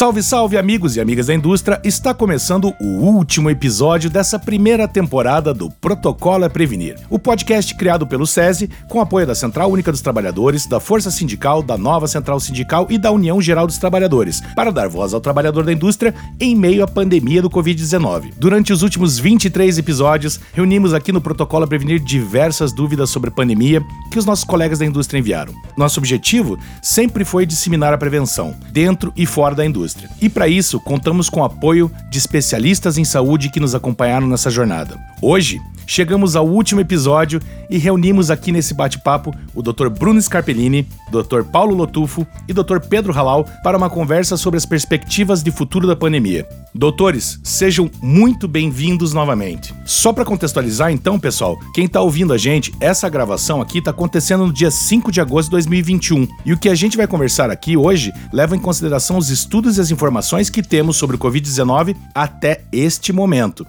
Salve, salve, amigos e amigas da indústria! Está começando o último episódio dessa primeira temporada do Protocolo é Prevenir, o podcast criado pelo SESI com apoio da Central Única dos Trabalhadores, da Força Sindical, da Nova Central Sindical e da União Geral dos Trabalhadores, para dar voz ao trabalhador da indústria em meio à pandemia do Covid-19. Durante os últimos 23 episódios, reunimos aqui no Protocolo é Prevenir diversas dúvidas sobre a pandemia que os nossos colegas da indústria enviaram. Nosso objetivo sempre foi disseminar a prevenção, dentro e fora da indústria indústria. E para isso, contamos com o apoio de especialistas em saúde que nos acompanharam nessa jornada. Hoje, chegamos ao último episódio e reunimos aqui nesse bate-papo o Dr. Bruno Scarpellini, Dr. Paulo Lotufo e Dr. Pedro Halal para uma conversa sobre as perspectivas de futuro da pandemia. Doutores, sejam muito bem-vindos novamente. Só para contextualizar então, pessoal, quem está ouvindo a gente, essa gravação aqui está acontecendo no dia 5 de agosto de 2021. E o que a gente vai conversar aqui hoje leva em consideração os estudos as informações que temos sobre o COVID-19 até este momento.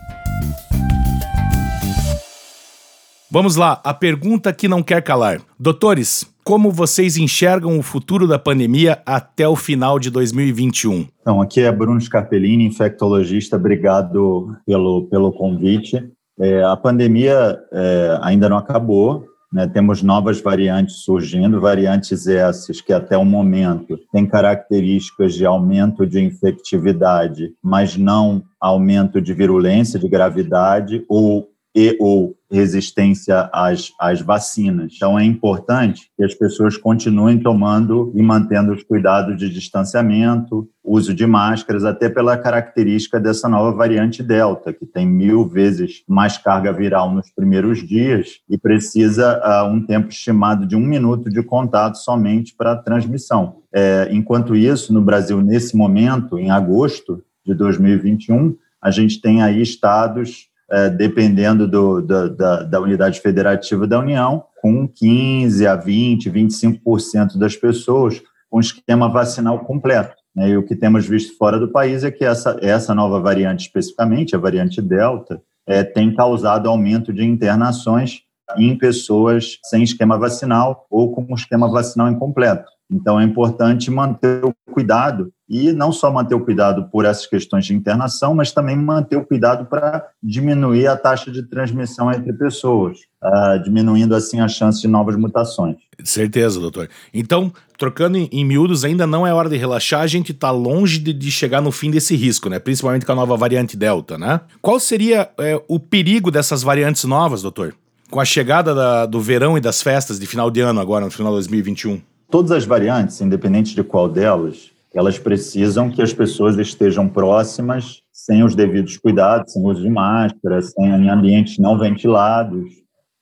Vamos lá, a pergunta que não quer calar. Doutores, como vocês enxergam o futuro da pandemia até o final de 2021? Então, aqui é Bruno Scarpellini, infectologista. Obrigado pelo, pelo convite. É, a pandemia é, ainda não acabou, né? temos novas variantes surgindo, variantes essas que até o momento têm características de aumento de infectividade, mas não aumento de virulência, de gravidade ou e ou resistência às, às vacinas. Então, é importante que as pessoas continuem tomando e mantendo os cuidados de distanciamento, uso de máscaras, até pela característica dessa nova variante Delta, que tem mil vezes mais carga viral nos primeiros dias e precisa uh, um tempo estimado de um minuto de contato somente para transmissão. É, enquanto isso, no Brasil, nesse momento, em agosto de 2021, a gente tem aí estados é, dependendo do, da, da, da, unidade federativa da União, com 15% a 20%, 25% das pessoas com esquema vacinal completo. Né? E o que temos visto fora do país é que essa, essa nova variante, especificamente, a variante Delta, é, tem causado aumento de internações em pessoas sem esquema vacinal ou com esquema vacinal incompleto. Então, é importante manter o cuidado e não só manter o cuidado por essas questões de internação, mas também manter o cuidado para diminuir a taxa de transmissão entre pessoas, uh, diminuindo assim a chance de novas mutações. Certeza, doutor. Então, trocando em, em miúdos, ainda não é hora de relaxar, a gente está longe de, de, chegar no fim desse risco, né? Principalmente com a nova variante Delta, né? Qual seria é, o perigo dessas variantes novas, doutor? Com a chegada da, do verão e das festas de final de ano agora, no final de 2021? Todas as variantes, independente de qual delas, elas precisam que as pessoas estejam próximas, sem os devidos cuidados, sem uso de máscara, sem, em ambientes não ventilados.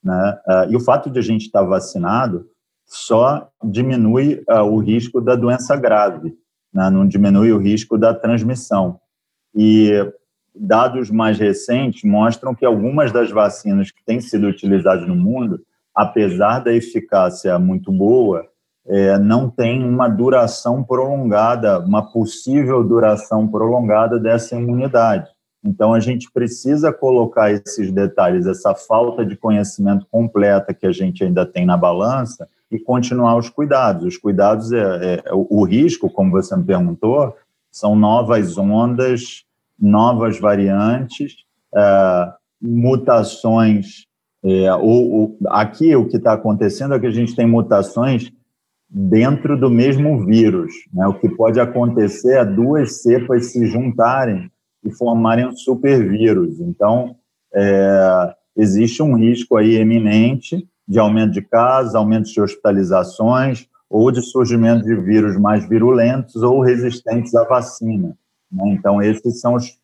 Né? Ah, e o fato de a gente estar vacinado só diminui uh, o risco da doença grave, né? não diminui o risco da transmissão. E dados mais recentes mostram que algumas das vacinas que têm sido utilizadas no mundo, apesar da eficácia muito boa, é, não tem uma duração prolongada, uma possível duração prolongada dessa imunidade. Então, a gente precisa colocar esses detalhes, essa falta de conhecimento completa que a gente ainda tem na balança e continuar os cuidados. Os cuidados, é, é o risco, como você me perguntou, são novas ondas, novas variantes, é, mutações. É, aqui, o que está acontecendo é que a gente tem mutações dentro do mesmo vírus. Né? O que pode acontecer é duas cepas se juntarem e formarem um supervírus. Então, é, existe um risco aí eminente de aumento de casos, aumento de hospitalizações ou de surgimento de vírus mais virulentos ou resistentes à vacina. Né? Então, esses são os,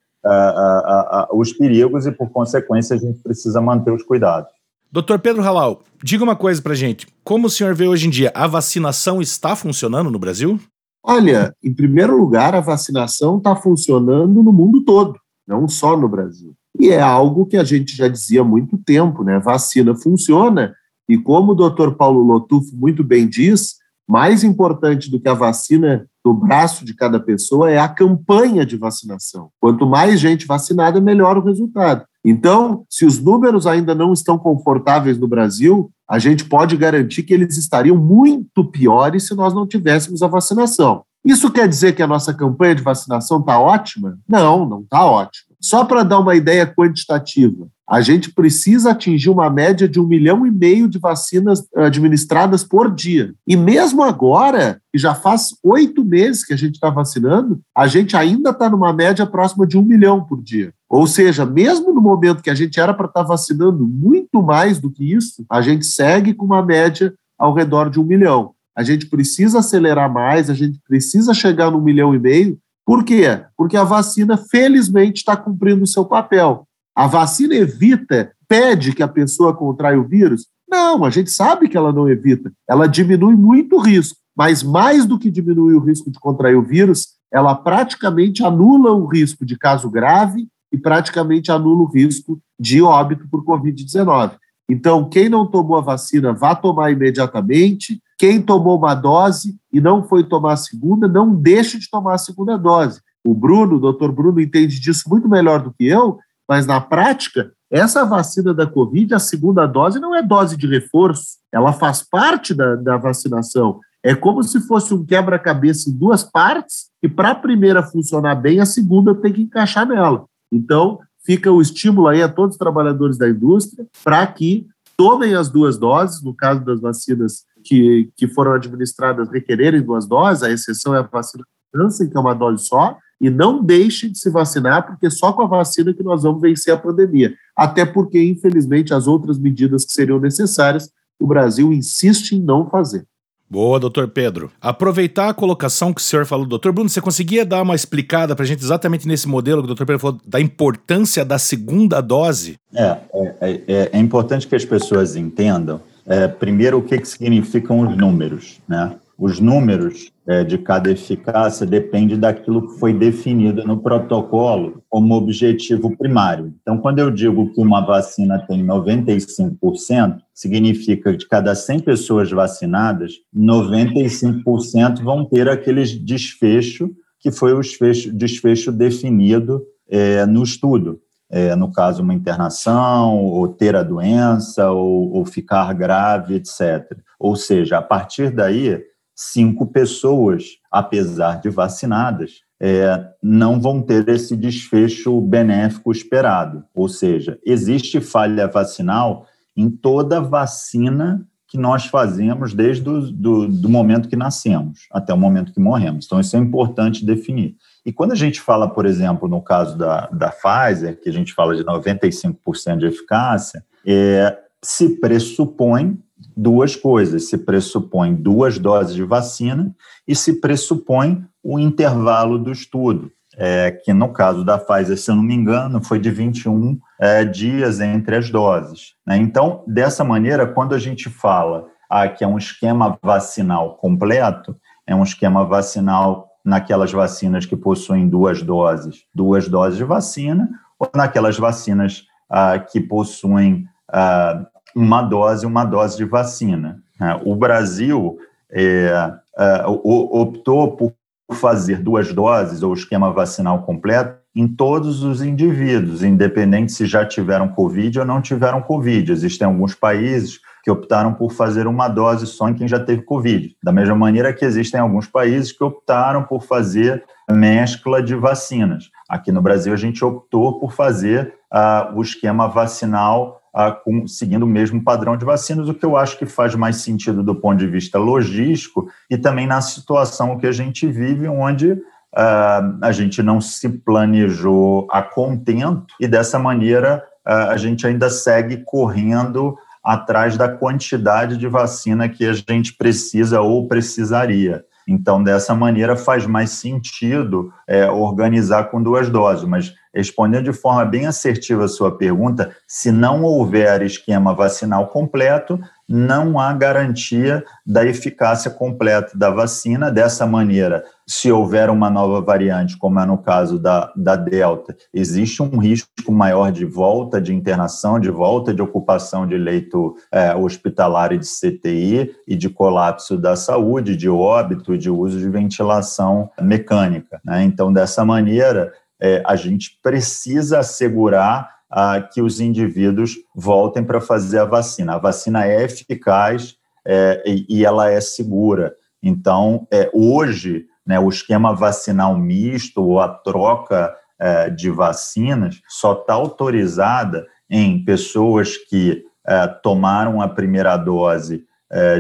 os perigos e, por consequência, a gente precisa manter os cuidados. Doutor Pedro Halal, diga uma coisa pra gente. Como o senhor vê hoje em dia, a vacinação está funcionando no Brasil? Olha, em primeiro lugar, a vacinação está funcionando no mundo todo, não só no Brasil. E é algo que a gente já dizia há muito tempo, né? Vacina funciona, e como o doutor Paulo Lotufo muito bem diz, mais importante do que a vacina no braço de cada pessoa é a campanha de vacinação. Quanto mais gente vacinada, melhor o resultado. Então, se os números ainda não estão confortáveis no Brasil, a gente pode garantir que eles estariam muito piores se nós não tivéssemos a vacinação. Isso quer dizer que a nossa campanha de vacinação está ótima? Não, não está ótima. Só para dar uma ideia quantitativa, a gente precisa atingir uma média de um milhão e meio de vacinas administradas por dia. E mesmo agora, que já faz oito meses que a gente está vacinando, a gente ainda está numa média próxima de um milhão por dia. Ou seja, mesmo no momento que a gente era para estar tá vacinando muito mais do que isso, a gente segue com uma média ao redor de um milhão. A gente precisa acelerar mais, a gente precisa chegar no milhão e meio, por quê? Porque a vacina, felizmente, está cumprindo o seu papel. A vacina evita, pede que a pessoa contraia o vírus? Não, a gente sabe que ela não evita. Ela diminui muito o risco, mas mais do que diminuir o risco de contrair o vírus, ela praticamente anula o risco de caso grave e praticamente anula o risco de óbito por Covid-19. Então, quem não tomou a vacina, vá tomar imediatamente. Quem tomou uma dose e não foi tomar a segunda, não deixe de tomar a segunda dose. O Bruno, o doutor Bruno, entende disso muito melhor do que eu, mas na prática, essa vacina da Covid, a segunda dose, não é dose de reforço, ela faz parte da, da vacinação. É como se fosse um quebra-cabeça em duas partes, e para a primeira funcionar bem, a segunda tem que encaixar nela. Então, fica o estímulo aí a todos os trabalhadores da indústria para que tomem as duas doses, no caso das vacinas que, que foram administradas requererem duas doses, a exceção é a vacina Janssen, que é uma dose só, e não deixem de se vacinar, porque só com a vacina que nós vamos vencer a pandemia. Até porque, infelizmente, as outras medidas que seriam necessárias, o Brasil insiste em não fazer. Boa, doutor Pedro. Aproveitar a colocação que o senhor falou, doutor Bruno, você conseguia dar uma explicada para a gente exatamente nesse modelo que o doutor Pedro falou, da importância da segunda dose? É, é, é, é importante que as pessoas entendam, é, primeiro, o que, que significam os números, né? Os números é, de cada eficácia depende daquilo que foi definido no protocolo como objetivo primário. Então, quando eu digo que uma vacina tem 95%, significa que de cada 100 pessoas vacinadas, 95% vão ter aquele desfecho que foi o desfecho, desfecho definido é, no estudo. É, no caso, uma internação, ou ter a doença, ou, ou ficar grave, etc. Ou seja, a partir daí, cinco pessoas, apesar de vacinadas, é, não vão ter esse desfecho benéfico esperado. Ou seja, existe falha vacinal em toda vacina que nós fazemos desde do momento que nascemos até o momento que morremos. Então, isso é importante definir. E quando a gente fala, por exemplo, no caso da, da Pfizer, que a gente fala de 95% de eficácia, é, se pressupõe duas coisas: se pressupõe duas doses de vacina e se pressupõe o intervalo do estudo, é, que no caso da Pfizer, se eu não me engano, foi de 21 é, dias entre as doses. Né? Então, dessa maneira, quando a gente fala ah, que é um esquema vacinal completo, é um esquema vacinal naquelas vacinas que possuem duas doses, duas doses de vacina, ou naquelas vacinas ah, que possuem ah, uma dose, uma dose de vacina. Né? O Brasil é, é, optou por fazer duas doses ou esquema vacinal completo em todos os indivíduos, independente se já tiveram Covid ou não tiveram Covid. Existem alguns países que optaram por fazer uma dose só em quem já teve Covid. Da mesma maneira que existem alguns países que optaram por fazer mescla de vacinas. Aqui no Brasil, a gente optou por fazer uh, o esquema vacinal com, seguindo o mesmo padrão de vacinas, o que eu acho que faz mais sentido do ponto de vista logístico e também na situação que a gente vive, onde uh, a gente não se planejou a contento e dessa maneira uh, a gente ainda segue correndo atrás da quantidade de vacina que a gente precisa ou precisaria. Então, dessa maneira, faz mais sentido é, organizar com duas doses. Mas, respondendo de forma bem assertiva a sua pergunta, se não houver esquema vacinal completo, não há garantia da eficácia completa da vacina. Dessa maneira, se houver uma nova variante, como é no caso da, da Delta, existe um risco maior de volta de internação, de volta de ocupação de leito é, hospitalar e de CTI e de colapso da saúde, de óbito, de uso de ventilação mecânica. Né? Então, dessa maneira, é, a gente precisa assegurar ah, que os indivíduos voltem para fazer a vacina. A vacina é eficaz é, e, e, ela é segura. Então, é, hoje, né, o esquema vacinal misto ou a troca é, de vacinas só está autorizada em pessoas que é, tomaram a primeira dose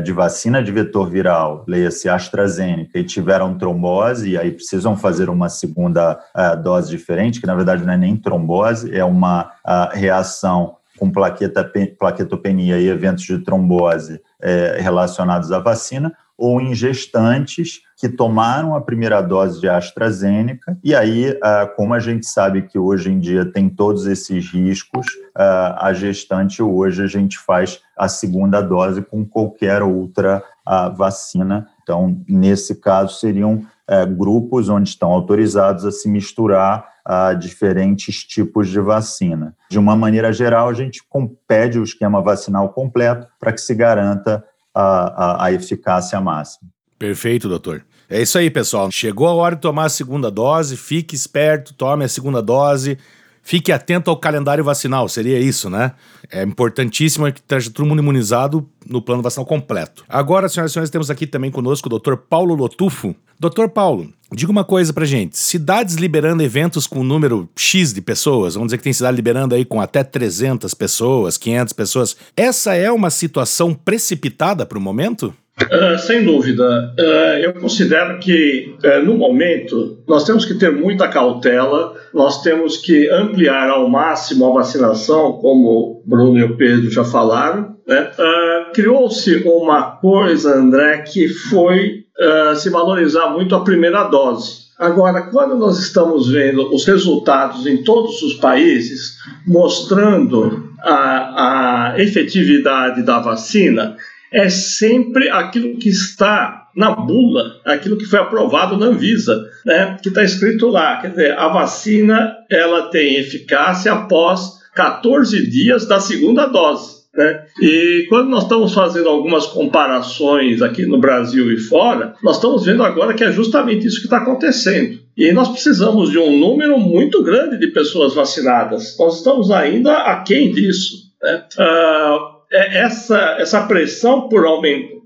de vacina de vetor viral, leia-se AstraZeneca, e tiveram trombose, e aí precisam fazer uma segunda é, dose diferente, que na verdade não é nem trombose, é uma reação com plaqueta, plaquetopenia e eventos de trombose é, relacionados à vacina, ou em gestantes que tomaram a primeira dose de AstraZeneca, e aí, ah, como a gente sabe que hoje em dia tem todos esses riscos, ah, a gestante hoje a gente faz a segunda dose com qualquer outra ah, vacina. Então, nesse caso, seriam eh, grupos onde estão autorizados a se misturar a diferentes tipos de vacina. De uma maneira geral, a gente pede o esquema vacinal completo para que se garanta a, a, a eficácia máxima. Perfeito, doutor. É isso aí, pessoal. Chegou a hora de tomar a segunda dose, fique esperto, tome a segunda dose. Fique atento ao calendário vacinal, seria isso, né? É importantíssimo que esteja todo mundo imunizado no plano vacinal completo. Agora, senhoras e senhores, temos aqui também conosco o Dr. Paulo Lotufo. Dr. Paulo, diga uma coisa pra gente. Cidades liberando eventos com número X de pessoas, vamos dizer que tem cidade liberando aí com até 300 pessoas, 500 pessoas. Essa é uma situação precipitada para o momento? Uh, sem dúvida. Uh, eu considero que, uh, no momento, nós temos que ter muita cautela, nós temos que ampliar ao máximo a vacinação, como Bruno e o Pedro já falaram. Né? Criou-se uma coisa, André, que foi se valorizar muito a primeira dose. Agora, quando nós estamos vendo os resultados em todos os países mostrando a, a efetividade da vacina, é sempre aquilo que está na bula, aquilo que foi aprovado na Anvisa, né, que está escrito lá. Quer dizer, a vacina ela tem eficácia após 14 dias da segunda dose. Né? E quando nós estamos fazendo algumas comparações aqui no Brasil e fora, nós estamos vendo agora que é justamente isso que está acontecendo. E nós precisamos de um número muito grande de pessoas vacinadas. Nós estamos ainda aquém disso. Né? Uh, essa, essa pressão por,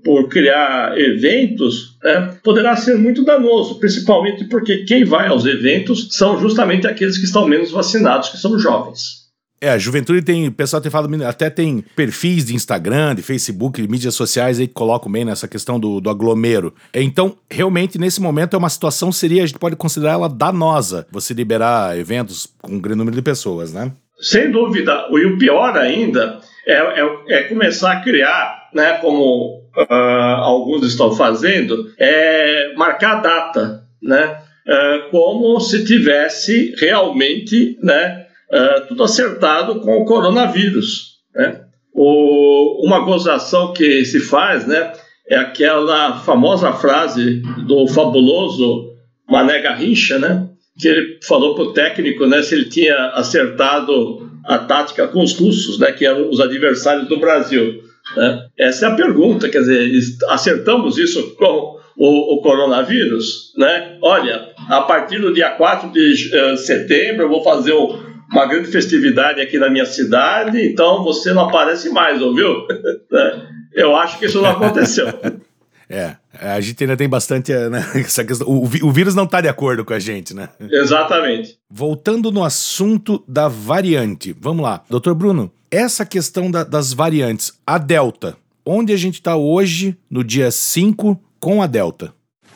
por criar eventos né, poderá ser muito danoso, principalmente porque quem vai aos eventos são justamente aqueles que estão menos vacinados, que são jovens. É, a juventude tem, o pessoal tem falado, até tem perfis de Instagram, de Facebook, de mídias sociais aí que colocam bem nessa questão do, do aglomero. Então, realmente, nesse momento, é uma situação, seria, a gente pode considerar ela danosa, você liberar eventos com um grande número de pessoas, né? Sem dúvida. E o pior ainda é, é, é começar a criar, né, como uh, alguns estão fazendo, é marcar data, né, uh, como se tivesse realmente, né, uh, tudo acertado com o coronavírus, né. O, uma gozação que se faz, né, é aquela famosa frase do fabuloso Mané Garrincha, né, que ele falou para o técnico, né, se ele tinha acertado a tática com os russos, né, que eram os adversários do Brasil. Né? Essa é a pergunta, quer dizer, acertamos isso com o, o, coronavírus? Né? Olha, a partir do dia 4 de uh, setembro eu vou fazer o, uma grande festividade aqui na minha cidade, então você não aparece mais, ouviu? Né? eu acho que isso não aconteceu. É, a gente ainda tem bastante, né, essa questão, o, o vírus não está de acordo com a gente, né? Exatamente. Voltando no assunto da variante, vamos lá. Doutor Bruno, essa questão da, das variantes, a Delta, onde a gente está hoje, no dia 5, com a Delta?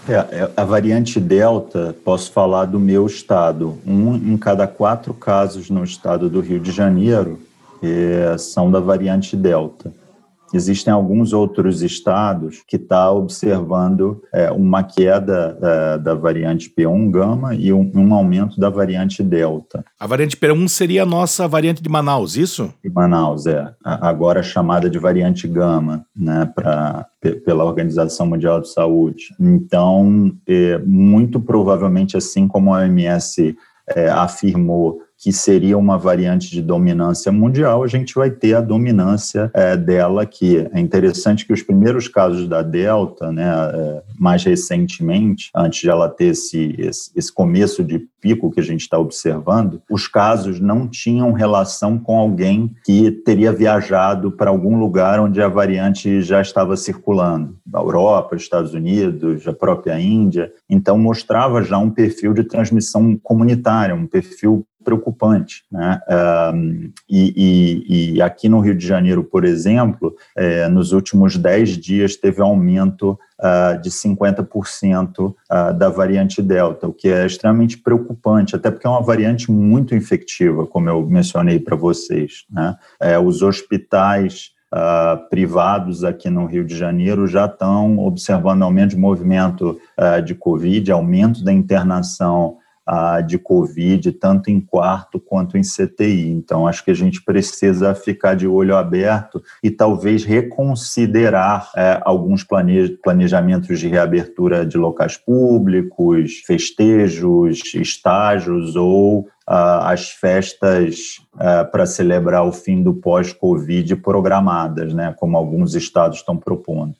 É, é, a variante Delta, posso falar do meu estado. Um em cada quatro casos no estado do Rio de Janeiro é, são da variante Delta. Existem alguns outros estados que estão tá observando é, uma queda é, da variante P1 gama e um, um, aumento da variante Delta. A variante P1 seria a nossa variante de Manaus, isso? De Manaus, é. Agora chamada de variante gama, né, pra, pela Organização Mundial de Saúde. Então, é, muito provavelmente, assim como a OMS é, afirmou que seria uma variante de dominância mundial, a gente vai ter a dominância é, dela aqui. É interessante que os primeiros casos da Delta, né, é, mais recentemente, antes de ela ter esse, esse, esse começo de pico que a gente está observando, os casos não tinham relação com alguém que teria viajado para algum lugar onde a variante já estava circulando, a Europa, Estados Unidos, a própria Índia. Então mostrava já um perfil de transmissão comunitária, um perfil preocupante. Né? Um, e, e, e, aqui no Rio de Janeiro, por exemplo, é, nos últimos 10 dias teve aumento uh, de 50% uh, da variante Delta, o que é extremamente preocupante, até porque é uma variante muito infectiva, como eu mencionei para vocês. Né? É, os hospitais Uh, privados aqui no Rio de Janeiro já estão observando aumento de movimento uh, de Covid, aumento da internação de Covid, tanto em quarto quanto em CTI. Então, acho que a gente precisa ficar de olho aberto e talvez reconsiderar é, alguns planejamentos de reabertura de locais públicos, festejos, estágios ou as festas uh, para celebrar o fim do pós-Covid programadas, né, como alguns estados estão propondo.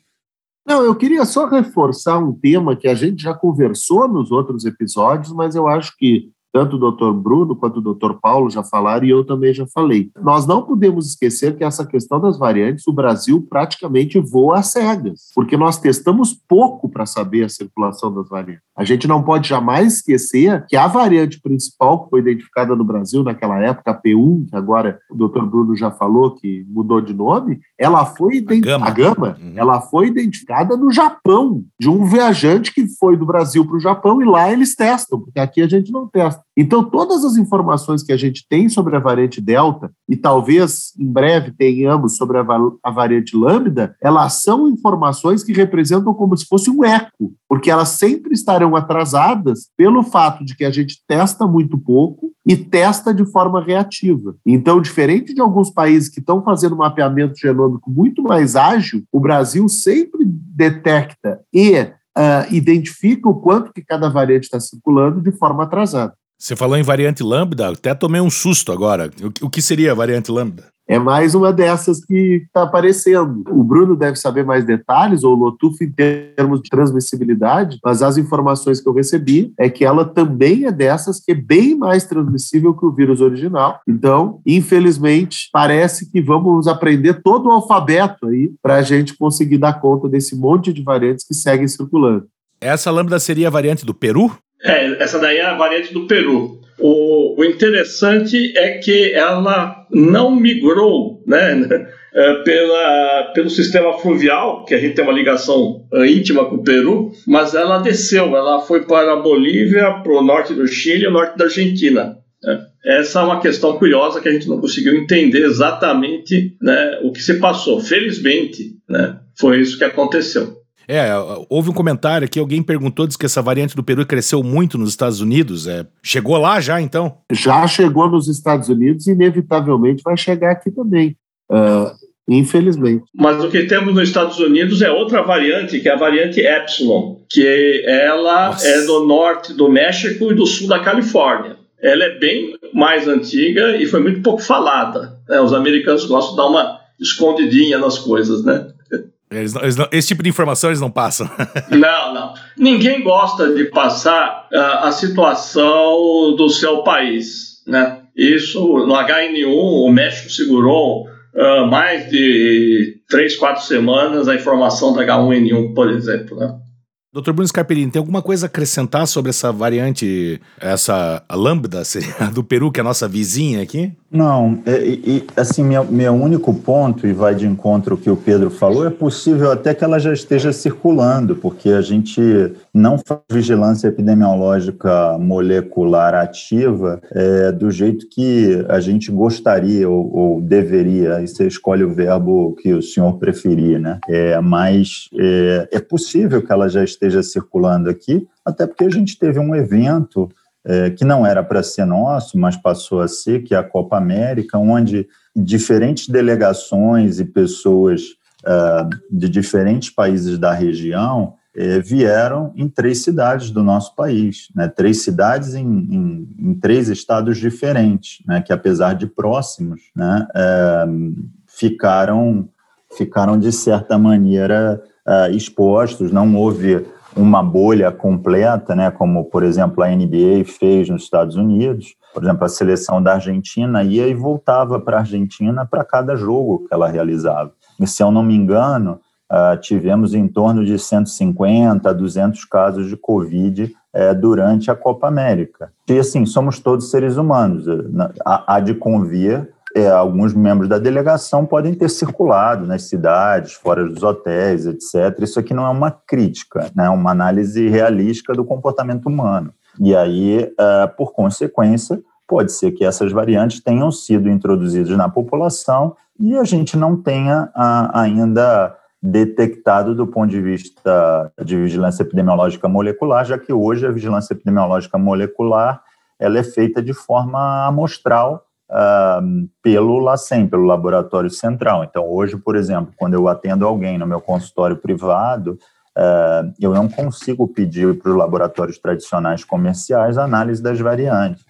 Não, eu queria só reforçar um tema que a gente já conversou nos outros episódios, mas eu acho que tanto o Dr. Bruno quanto o Dr. Paulo já falaram e eu também já falei. Nós não podemos esquecer que essa questão das variantes, o Brasil praticamente voa às cegas, porque nós testamos pouco para saber a circulação das variantes. A gente não pode jamais esquecer que a variante principal que foi identificada no Brasil naquela época, a P1, que agora o Dr. Bruno já falou que mudou de nome, ela foi identificada, a gama, uhum. ela foi identificada no Japão, de um viajante que foi do Brasil para o Japão e lá eles testam, porque aqui a gente não testa. Então, todas as informações que a gente tem sobre a variante Delta, e talvez em breve tenhamos sobre a, a variante Lambda, elas são informações que representam como se fosse um eco, porque elas sempre estarão atrasadas pelo fato de que a gente testa muito pouco e testa de forma reativa. Então, diferente de alguns países que estão fazendo mapeamento genômico muito mais ágil, o Brasil sempre detecta e uh, identifica o quanto que cada variante está circulando de forma atrasada. Você falou em variante lambda, até tomei um susto agora. O que seria a variante lambda? É mais uma dessas que está aparecendo. O Bruno deve saber mais detalhes, ou o Lotufo, em termos de transmissibilidade, mas as informações que eu recebi é que ela também é dessas que é bem mais transmissível que o vírus original. Então, infelizmente, parece que vamos aprender todo o alfabeto aí para a gente conseguir dar conta desse monte de variantes que seguem circulando. Essa lambda seria a variante do Peru? É, essa daí é a variante do Peru. O, o interessante é que ela não migrou né, é, pela, pelo sistema fluvial, que a gente tem uma ligação é, íntima com o Peru, mas ela desceu, ela foi para a Bolívia, para o norte do Chile e o norte da Argentina. Né. Essa é uma questão curiosa que a gente não conseguiu entender exatamente né, o que se passou. Felizmente, né, foi isso que aconteceu. É, houve um comentário aqui, alguém perguntou, disse que essa variante do Peru cresceu muito nos Estados Unidos. É, chegou lá já, então? Já chegou nos Estados Unidos e inevitavelmente vai chegar aqui também. Uh, infelizmente. Mas o que temos nos Estados Unidos é outra variante, que é a variante Epsilon, que ela Nossa. é do norte do México e do sul da Califórnia. Ela é bem mais antiga e foi muito pouco falada. Né? Os americanos gostam de dar uma escondidinha nas coisas, né? Eles não, eles não, esse tipo de informação eles não passam. não, não. Ninguém gosta de passar uh, a situação do seu país. Né? Isso, no HN1, o México segurou uh, mais de três, quatro semanas a informação da H1N1, por exemplo. Né? Doutor Bruno Scarpellini, tem alguma coisa a acrescentar sobre essa variante, essa lambda do Peru, que é a nossa vizinha aqui? Não, e, e assim, meu, meu único ponto, e vai de encontro ao que o Pedro falou, é possível até que ela já esteja circulando, porque a gente não faz vigilância epidemiológica molecular ativa é, do jeito que a gente gostaria ou, ou, deveria, aí você escolhe o verbo que o senhor preferir, né? É, mas é, é possível que ela já esteja circulando aqui, até porque a gente teve um evento é, que não era para ser nosso, mas passou a ser, que é a Copa América, onde diferentes delegações e pessoas uh, de diferentes países da região eh, vieram em três cidades do nosso país, né? três cidades em, em, em três estados diferentes, né? que apesar de próximos, né? É, ficaram, ficaram de certa maneira uh, expostos, não houve uma bolha completa, né, como, por exemplo, a NBA fez nos Estados Unidos. Por exemplo, a seleção da Argentina ia e voltava para a Argentina para cada jogo que ela realizava. E, se eu não me engano, uh, tivemos em torno de 150 a 200 casos de Covid uh, durante a Copa América. E, assim, somos todos seres humanos. Há de convir é, alguns membros da delegação podem ter circulado nas cidades, fora dos hotéis, etc. Isso aqui não é uma crítica, né? é uma análise realística do comportamento humano. E aí, uh, por consequência, pode ser que essas variantes tenham sido introduzidas na população e a gente não tenha uh, ainda detectado do ponto de vista de vigilância epidemiológica molecular, já que hoje a vigilância epidemiológica molecular ela é feita de forma amostral uh, pelo LACEN, pelo Laboratório Central. Então, hoje, por exemplo, quando eu atendo alguém no meu consultório privado, uh, eu não consigo pedir para os laboratórios tradicionais comerciais análise das variantes.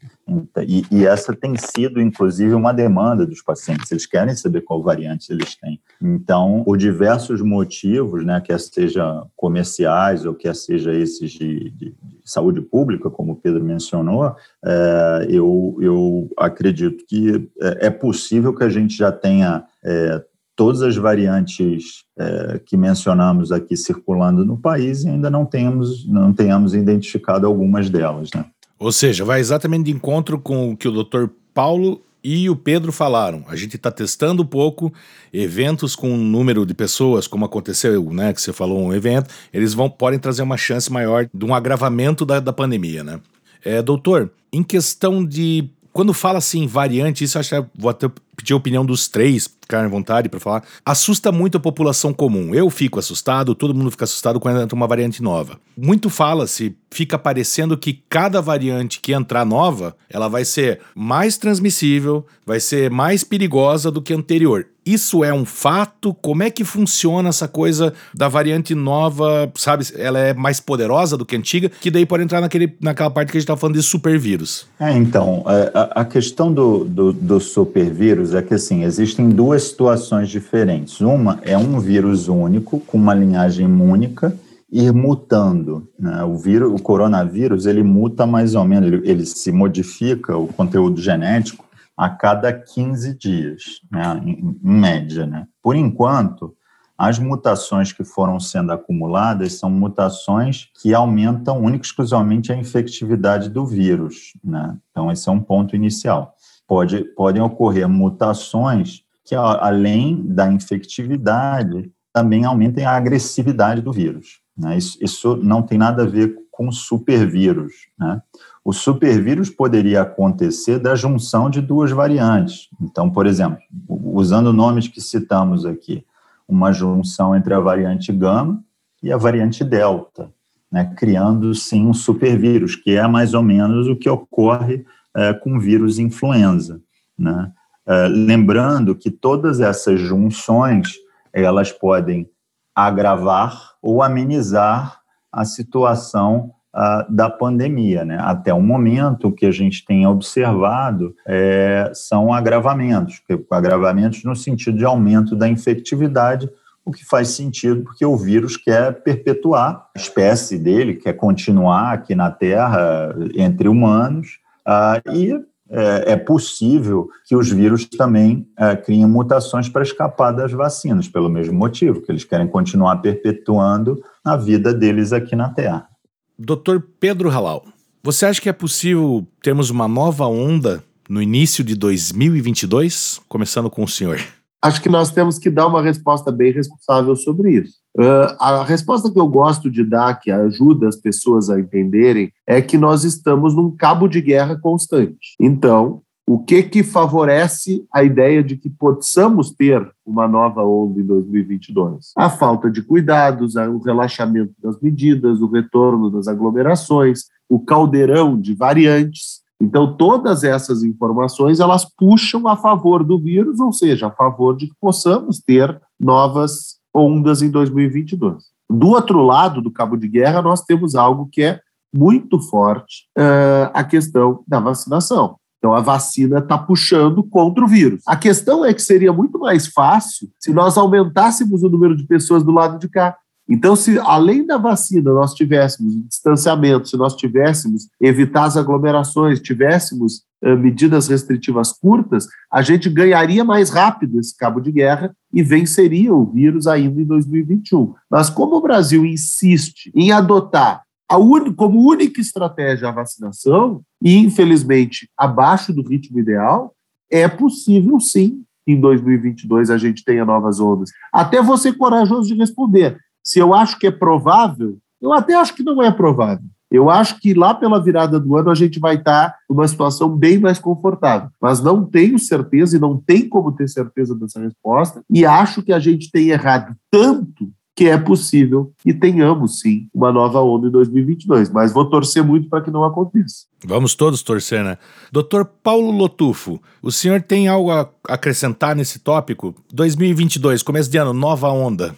E, e, essa tem sido, inclusive, uma demanda dos pacientes. Eles querem saber qual variante eles têm. Então, por diversos motivos, né, quer seja comerciais ou quer seja esses de, de, de saúde pública, como o Pedro mencionou, é, eu, eu acredito que é, é possível que a gente já tenha é, todas as variantes é, que mencionamos aqui circulando no país e ainda não tenhamos, não tenhamos identificado algumas delas, né? Ou seja, vai exatamente de encontro com o que o Dr. Paulo e o Pedro falaram. A gente está testando um pouco eventos com um número de pessoas, como aconteceu, né? Que você falou um evento, eles vão podem trazer uma chance maior de um agravamento da, da pandemia, né? É, doutor, em questão de quando fala assim variante, isso eu acho que vou até pedir a opinião dos três, ficarem à vontade para falar. Assusta muito a população comum. Eu fico assustado, todo mundo fica assustado quando entra uma variante nova. Muito fala-se, fica parecendo que cada variante que entrar nova, ela vai ser mais transmissível, vai ser mais perigosa do que a anterior. Isso é um fato? Como é que funciona essa coisa da variante nova, sabe? Ela é mais poderosa do que a antiga, que daí pode entrar naquele, naquela parte que a gente está falando de supervírus. É, então, é, a, a questão do, do, do supervírus é que, assim, existem duas situações diferentes. Uma é um vírus único, com uma linhagem única, ir mutando. Né? O vírus, o coronavírus, ele muta mais ou menos, ele, ele se modifica, o conteúdo genético, a cada 15 dias, né, em, em média. Né? Por enquanto, as mutações que foram sendo acumuladas são mutações que aumentam única e exclusivamente a infectividade do vírus. Né? Então, esse é um ponto inicial. Pode, podem ocorrer mutações que, além da infectividade, também aumentem a agressividade do vírus. Né? Isso, isso não tem nada a ver com supervírus. Né? O supervírus poderia acontecer da junção de duas variantes. Então, por exemplo, usando nomes que citamos aqui, uma junção entre a variante gama e a variante delta, né, criando sim um supervírus, que é mais ou menos o que ocorre é, com vírus influenza. Né? É, lembrando que todas essas junções elas podem agravar ou amenizar a situação uh, da pandemia. Né? Até o momento, o que a gente tem observado é, são agravamentos, agravamentos no sentido de aumento da infectividade, o que faz sentido porque o vírus quer perpetuar a espécie dele, quer continuar aqui na Terra entre humanos, uh, e é, é, possível que os vírus também é, criem mutações para escapar das vacinas, pelo mesmo motivo, que eles querem continuar perpetuando a vida deles aqui na Terra. Dr. Pedro Halal, você acha que é possível termos uma nova onda no início de 2022? Começando com o senhor. Acho que nós temos que dar uma resposta bem responsável sobre isso. Uh, a resposta que eu gosto de dar, que ajuda as pessoas a entenderem, é que nós estamos num cabo de guerra constante. Então, o que que favorece a ideia de que possamos ter uma nova onda em 2022? A falta de cuidados, o relaxamento das medidas, o retorno das aglomerações, o caldeirão de variantes. Então, todas essas informações, elas puxam a favor do vírus, ou seja, a favor de que possamos ter novas ondas em 2022. Do outro lado do cabo de guerra, nós temos algo que é muito forte, uh, a questão da vacinação. Então, a vacina está puxando contra o vírus. A questão é que seria muito mais fácil se nós aumentássemos o número de pessoas do lado de cá. Então, se além da vacina nós tivéssemos distanciamento, se nós tivéssemos evitar as aglomerações, tivéssemos uh, medidas restritivas curtas, a gente ganharia mais rápido esse cabo de guerra e venceria o vírus ainda em 2021. Mas como o Brasil insiste em adotar un... como única estratégia a vacinação, e infelizmente abaixo do ritmo ideal, é possível sim em 2022 a gente tenha novas ondas. Até você corajoso de responder. Se eu acho que é provável, eu até acho que não é provável. Eu acho que lá pela virada do ano a gente vai estar numa situação bem mais confortável. Mas não tenho certeza e não tem como ter certeza dessa resposta. E acho que a gente tem errado tanto que é possível e tenhamos sim uma nova onda em 2022, mas vou torcer muito para que não aconteça. Vamos todos torcer, né? Doutor Paulo Lotufo, o senhor tem algo a acrescentar nesse tópico? 2022, começo de ano, nova onda.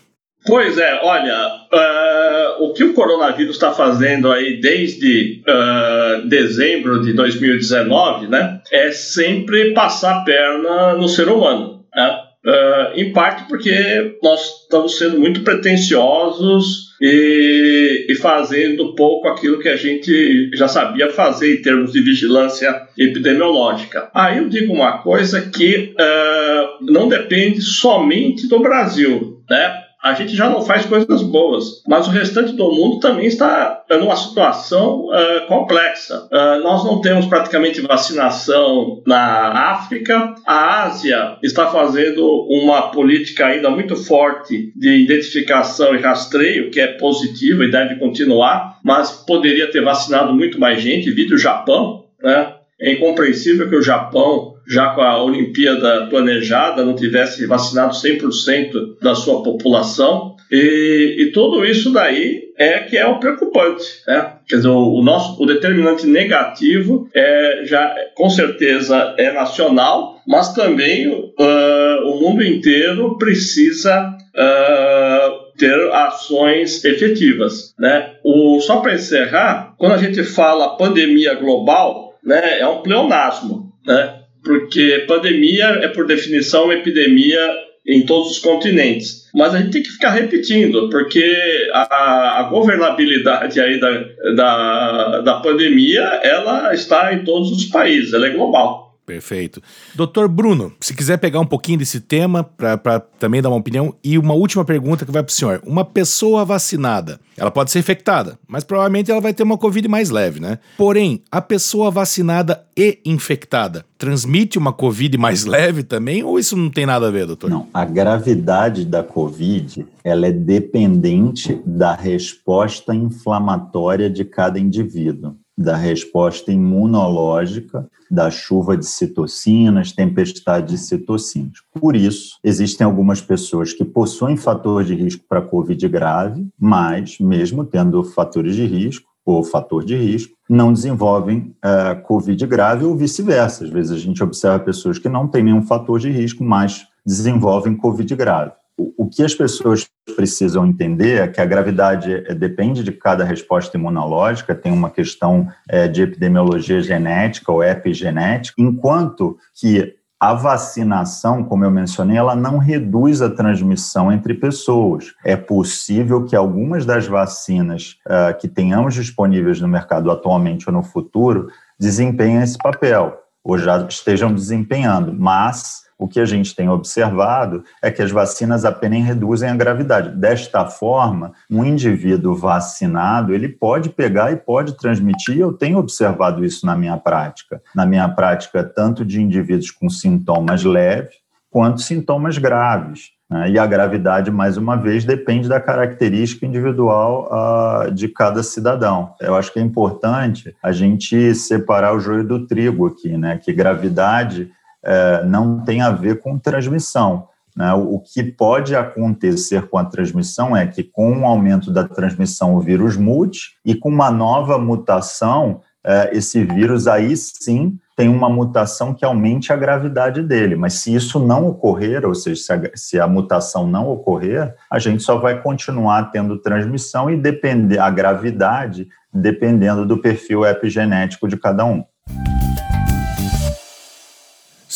Pois é, olha, uh, o que o coronavírus está fazendo aí desde uh, dezembro de 2019, né, é sempre passar a perna no ser humano, né? Uh, em parte porque nós estamos sendo muito pretensiosos e, e, fazendo pouco aquilo que a gente já sabia fazer em termos de vigilância epidemiológica. Aí eu digo uma coisa que uh, não depende somente do Brasil, né? A gente já não faz coisas boas, mas o restante do mundo também está numa situação uh, complexa. Uh, nós não temos praticamente vacinação na África, a Ásia está fazendo uma política ainda muito forte de identificação e rastreio, que é positiva e deve continuar, mas poderia ter vacinado muito mais gente, vídeo o Japão, né? É incompreensível que o Japão já com a Olimpíada planejada, não tivesse vacinado 100% da sua população. E, e, tudo isso daí é que é o preocupante, né? Quer dizer, o, o nosso o determinante negativo é já com certeza é nacional, mas também uh, o mundo inteiro precisa uh, ter ações efetivas, né? O só para encerrar, quando a gente fala pandemia global, né, é um pleonasmo, né? Porque pandemia é, por definição, epidemia em todos os continentes. Mas a gente tem que ficar repetindo, porque a, a governabilidade aí da, da, da pandemia, ela está em todos os países, ela é global. Perfeito. Doutor Bruno, se quiser pegar um pouquinho desse tema para também dar uma opinião, e uma última pergunta que vai para o senhor. Uma pessoa vacinada, ela pode ser infectada, mas provavelmente ela vai ter uma Covid mais leve, né? Porém, a pessoa vacinada e infectada transmite uma Covid mais leve também, ou isso não tem nada a ver, doutor? Não, a gravidade da Covid, ela é dependente da resposta inflamatória de cada indivíduo da resposta imunológica, da chuva de citocinas, tempestade de citocinas. Por isso, existem algumas pessoas que possuem fator de risco para COVID grave, mas, mesmo tendo fatores de risco, ou fator de risco, não desenvolvem uh, Covid grave ou vice-versa. Às vezes a gente observa pessoas que não têm nenhum fator de risco, mas desenvolvem Covid grave o que as pessoas precisam entender é que a gravidade é, depende de cada resposta imunológica, tem uma questão é, de epidemiologia genética ou epigenética, enquanto que a vacinação, como eu mencionei, ela não reduz a transmissão entre pessoas. É possível que algumas das vacinas uh, que tenhamos disponíveis no mercado atualmente ou no futuro desempenhem esse papel, ou já estejam desempenhando, mas o que a gente tem observado é que as vacinas apenas reduzem a gravidade. Desta forma, um indivíduo vacinado, ele pode pegar e pode transmitir, eu tenho observado isso na minha prática. Na minha prática, tanto de indivíduos com sintomas leves, quanto sintomas graves. Né? E a gravidade, mais uma vez, depende da característica individual uh, de cada cidadão. Eu acho que é importante a gente separar o joio do trigo aqui, né? Que gravidade é, não tem a ver com transmissão. Né? O que pode acontecer com a transmissão é que, com o aumento da transmissão, o vírus mute, e com uma nova mutação, é, esse vírus aí sim tem uma mutação que aumente a gravidade dele. Mas se isso não ocorrer, ou seja, se a, se a mutação não ocorrer, a gente só vai continuar tendo transmissão e depender a gravidade dependendo do perfil epigenético de cada um.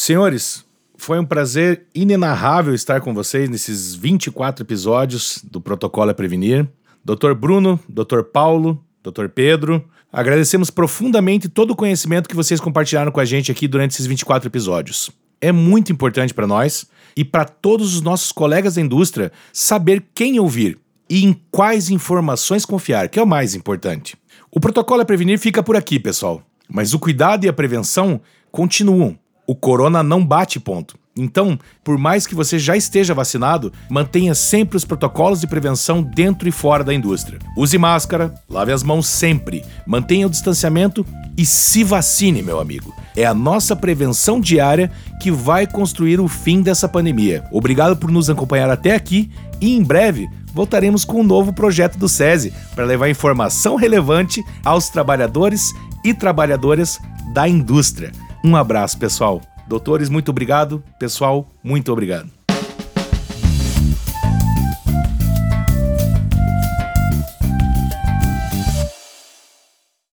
Senhores, foi um prazer inenarrável estar com vocês nesses 24 episódios do Protocolo é Prevenir. Dr. Bruno, Dr. Paulo, Dr. Pedro, agradecemos profundamente todo o conhecimento que vocês compartilharam com a gente aqui durante esses 24 episódios. É muito importante para nós e para todos os nossos colegas da indústria saber quem ouvir e em quais informações confiar, que é o mais importante. O protocolo é prevenir fica por aqui, pessoal, mas o cuidado e a prevenção continuam. O corona não bate ponto. Então, por mais que você já esteja vacinado, mantenha sempre os protocolos de prevenção dentro e fora da indústria. Use máscara, lave as mãos sempre, mantenha o distanciamento e se vacine, meu amigo. É a nossa prevenção diária que vai construir o fim dessa pandemia. Obrigado por nos acompanhar até aqui e em breve voltaremos com um novo projeto do SESI para levar informação relevante aos trabalhadores e trabalhadoras da indústria. Um abraço, pessoal. Doutores, muito obrigado. Pessoal, muito obrigado.